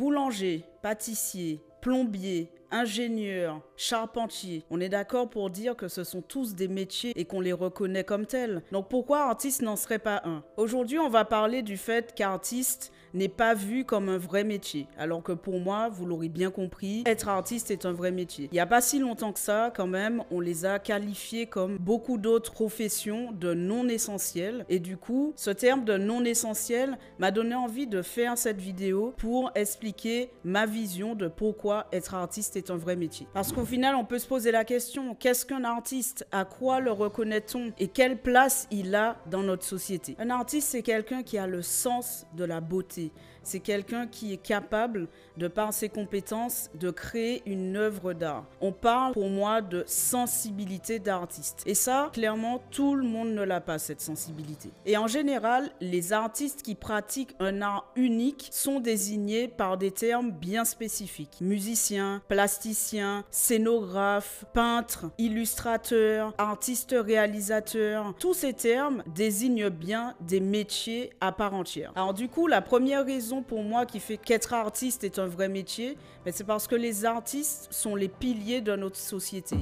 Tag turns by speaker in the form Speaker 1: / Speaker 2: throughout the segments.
Speaker 1: boulanger, pâtissier, plombier, ingénieur, charpentier. On est d'accord pour dire que ce sont tous des métiers et qu'on les reconnaît comme tels. Donc pourquoi artiste n'en serait pas un? Aujourd'hui, on va parler du fait qu'artiste n'est pas vu comme un vrai métier. Alors que pour moi, vous l'aurez bien compris, être artiste est un vrai métier. Il n'y a pas si longtemps que ça, quand même, on les a qualifiés comme beaucoup d'autres professions de non essentielles. Et du coup, ce terme de non essentiel m'a donné envie de faire cette vidéo pour expliquer ma vision de pourquoi être artiste est un vrai métier. Parce qu'au final, on peut se poser la question, qu'est-ce qu'un artiste? À quoi le reconnaît-on? Et quelle place il a dans notre société? Un artiste, c'est quelqu'un qui a le sens de la beauté c'est quelqu'un qui est capable, de par ses compétences, de créer une œuvre d'art. On parle pour moi de sensibilité d'artiste. Et ça, clairement, tout le monde ne l'a pas, cette sensibilité. Et en général, les artistes qui pratiquent un art unique sont désignés par des termes bien spécifiques. Musicien, plasticien, scénographe, peintre, illustrateur, artiste réalisateur. Tous ces termes désignent bien des métiers à part entière. Alors du coup, la première raison pour moi qui fait qu'être artiste est un vrai métier, c'est parce que les artistes sont les piliers de notre société.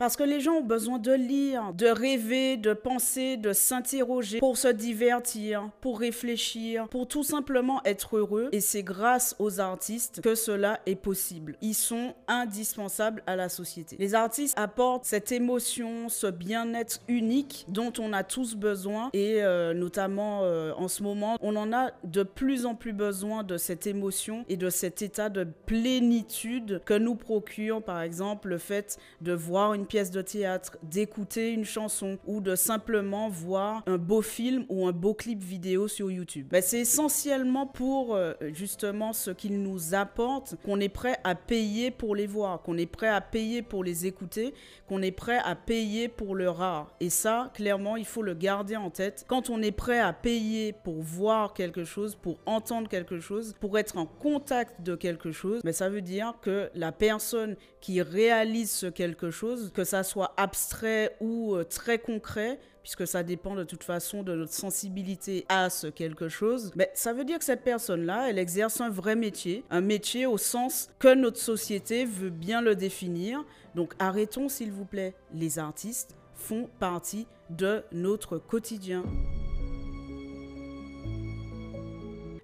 Speaker 1: Parce que les gens ont besoin de lire, de rêver, de penser, de s'interroger pour se divertir, pour réfléchir, pour tout simplement être heureux. Et c'est grâce aux artistes que cela est possible. Ils sont indispensables à la société. Les artistes apportent cette émotion, ce bien-être unique dont on a tous besoin. Et euh, notamment euh, en ce moment, on en a de plus en plus besoin de cette émotion et de cet état de plénitude que nous procure par exemple le fait de voir une pièce de théâtre, d'écouter une chanson ou de simplement voir un beau film ou un beau clip vidéo sur YouTube. Ben, c'est essentiellement pour euh, justement ce qu'ils nous apportent qu'on est prêt à payer pour les voir, qu'on est prêt à payer pour les écouter, qu'on est prêt à payer pour leur art. Et ça, clairement, il faut le garder en tête. Quand on est prêt à payer pour voir quelque chose, pour entendre quelque chose, pour être en contact de quelque chose, ben, ça veut dire que la personne qui réalise ce quelque chose, que ça soit abstrait ou euh, très concret, puisque ça dépend de toute façon de notre sensibilité à ce quelque chose, mais ça veut dire que cette personne-là, elle exerce un vrai métier, un métier au sens que notre société veut bien le définir. Donc arrêtons s'il vous plaît, les artistes font partie de notre quotidien.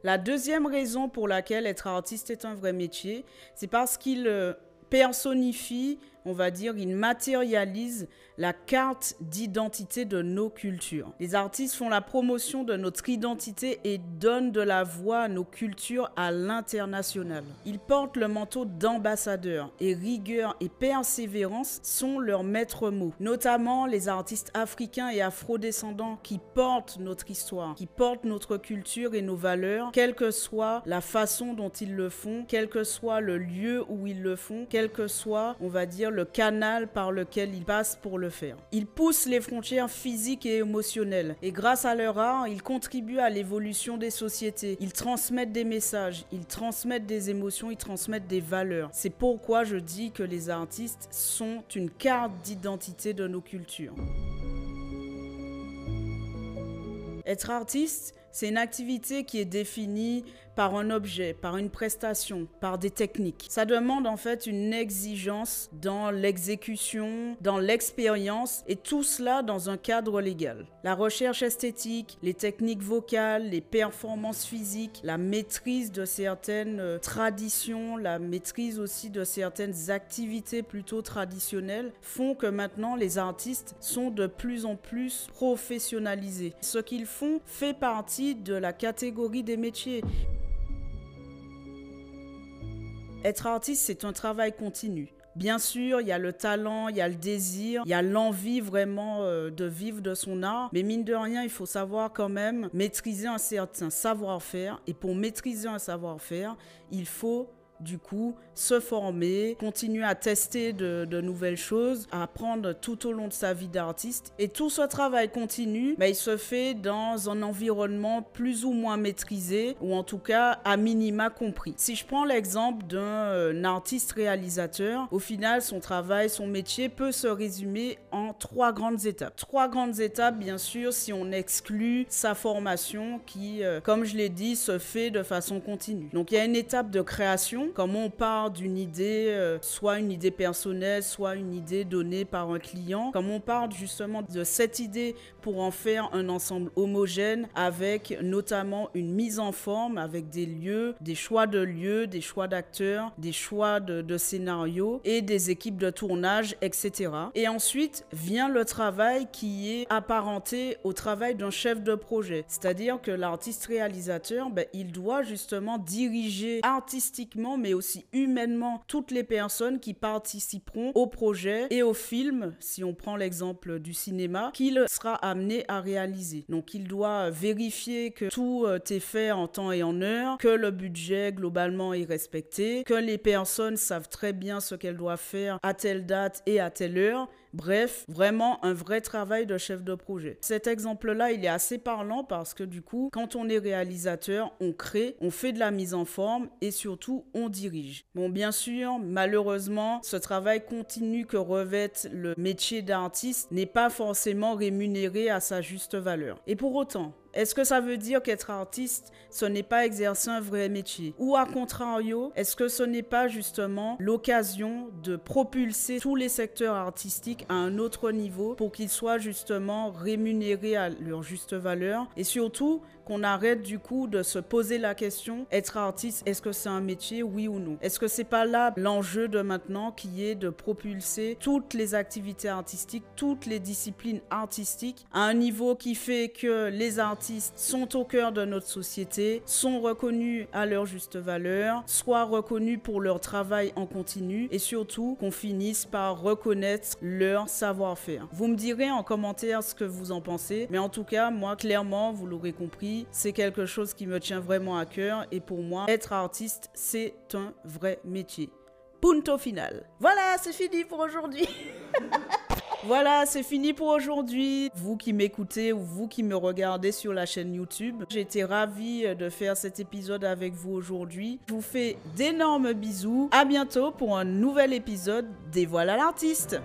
Speaker 1: La deuxième raison pour laquelle être artiste est un vrai métier, c'est parce qu'il euh, personnifie, on va dire, il matérialise la carte d'identité de nos cultures. Les artistes font la promotion de notre identité et donnent de la voix à nos cultures à l'international. Ils portent le manteau d'ambassadeur et rigueur et persévérance sont leurs maîtres mots, notamment les artistes africains et afro-descendants qui portent notre histoire, qui portent notre culture et nos valeurs, quelle que soit la façon dont ils le font, quel que soit le lieu où ils le font, quel que soit, on va dire, le canal par lequel ils passent pour le faire. Ils poussent les frontières physiques et émotionnelles et grâce à leur art, ils contribuent à l'évolution des sociétés. Ils transmettent des messages, ils transmettent des émotions, ils transmettent des valeurs. C'est pourquoi je dis que les artistes sont une carte d'identité de nos cultures. Être artiste, c'est une activité qui est définie par un objet, par une prestation, par des techniques. Ça demande en fait une exigence dans l'exécution, dans l'expérience et tout cela dans un cadre légal. La recherche esthétique, les techniques vocales, les performances physiques, la maîtrise de certaines euh, traditions, la maîtrise aussi de certaines activités plutôt traditionnelles font que maintenant les artistes sont de plus en plus professionnalisés. Ce qu'ils font fait partie de la catégorie des métiers. Être artiste, c'est un travail continu. Bien sûr, il y a le talent, il y a le désir, il y a l'envie vraiment euh, de vivre de son art. Mais mine de rien, il faut savoir quand même maîtriser un certain savoir-faire. Et pour maîtriser un savoir-faire, il faut du coup se former, continuer à tester de, nouvelles choses, à apprendre tout au long de sa vie d'artiste. Et tout ce travail continu, bah, il se fait dans un environnement plus ou moins maîtrisé, ou en tout cas à minima compris. Si je prends l'exemple d'un euh, artiste réalisateur, au final, son travail, son métier peut se résumer en trois grandes étapes. Trois grandes étapes, bien sûr, si on exclut sa formation qui, euh, comme je l'ai dit, se fait de façon continue. Donc il y a une étape de création, comme on part d'une idée, euh, soit une idée personnelle, soit une idée donnée par un client, comme on part justement de cette idée pour en faire un ensemble homogène avec notamment une mise en forme, avec des lieux, des choix de lieux, des choix d'acteurs, des choix de, de scénarios et des équipes de tournage, etc. Et ensuite vient le travail qui est apparenté au travail d'un chef de projet. C'est-à-dire que l'artiste réalisateur, ben, il doit justement diriger artistiquement, mais aussi humainement, toutes les personnes qui participeront au projet et au film, si on prend l'exemple du cinéma, qu'il sera amené à réaliser. Donc il doit vérifier que tout euh, est fait en temps et en heure, que le budget globalement est respecté, que les personnes savent très bien ce qu'elles doivent faire à telle date et à telle heure Bref, vraiment un vrai travail de chef de projet. Cet exemple-là, il est assez parlant parce que du coup, quand on est réalisateur, on crée, on fait de la mise en forme et surtout, on dirige. Bon, bien sûr, malheureusement, ce travail continu que revêt le métier d'artiste n'est pas forcément rémunéré à sa juste valeur. Et pour autant, est-ce que ça veut dire qu'être artiste, ce n'est pas exercer un vrai métier? Ou à contrario, est-ce que ce n'est pas justement l'occasion de propulser tous les secteurs artistiques à un autre niveau pour qu'ils soient justement rémunérés à leur juste valeur? Et surtout qu'on arrête du coup de se poser la question être artiste, est-ce que c'est un métier, oui ou non? Est-ce que c'est pas là l'enjeu de maintenant qui est de propulser toutes les activités artistiques, toutes les disciplines artistiques à un niveau qui fait que les artistes sont au cœur de notre société, sont reconnus à leur juste valeur, soient reconnus pour leur travail en continu et surtout qu'on finisse par reconnaître leur savoir-faire. Vous me direz en commentaire ce que vous en pensez, mais en tout cas, moi clairement, vous l'aurez compris, c'est quelque chose qui me tient vraiment à cœur et pour moi, être artiste, c'est un vrai métier. Punto final. Voilà, c'est fini pour aujourd'hui. Voilà, c'est fini pour aujourd'hui. Vous qui m'écoutez ou vous qui me regardez sur la chaîne YouTube, été ravie de faire cet épisode avec vous aujourd'hui. Je vous fais d'énormes bisous. À bientôt pour un nouvel épisode des Voilà l'artiste.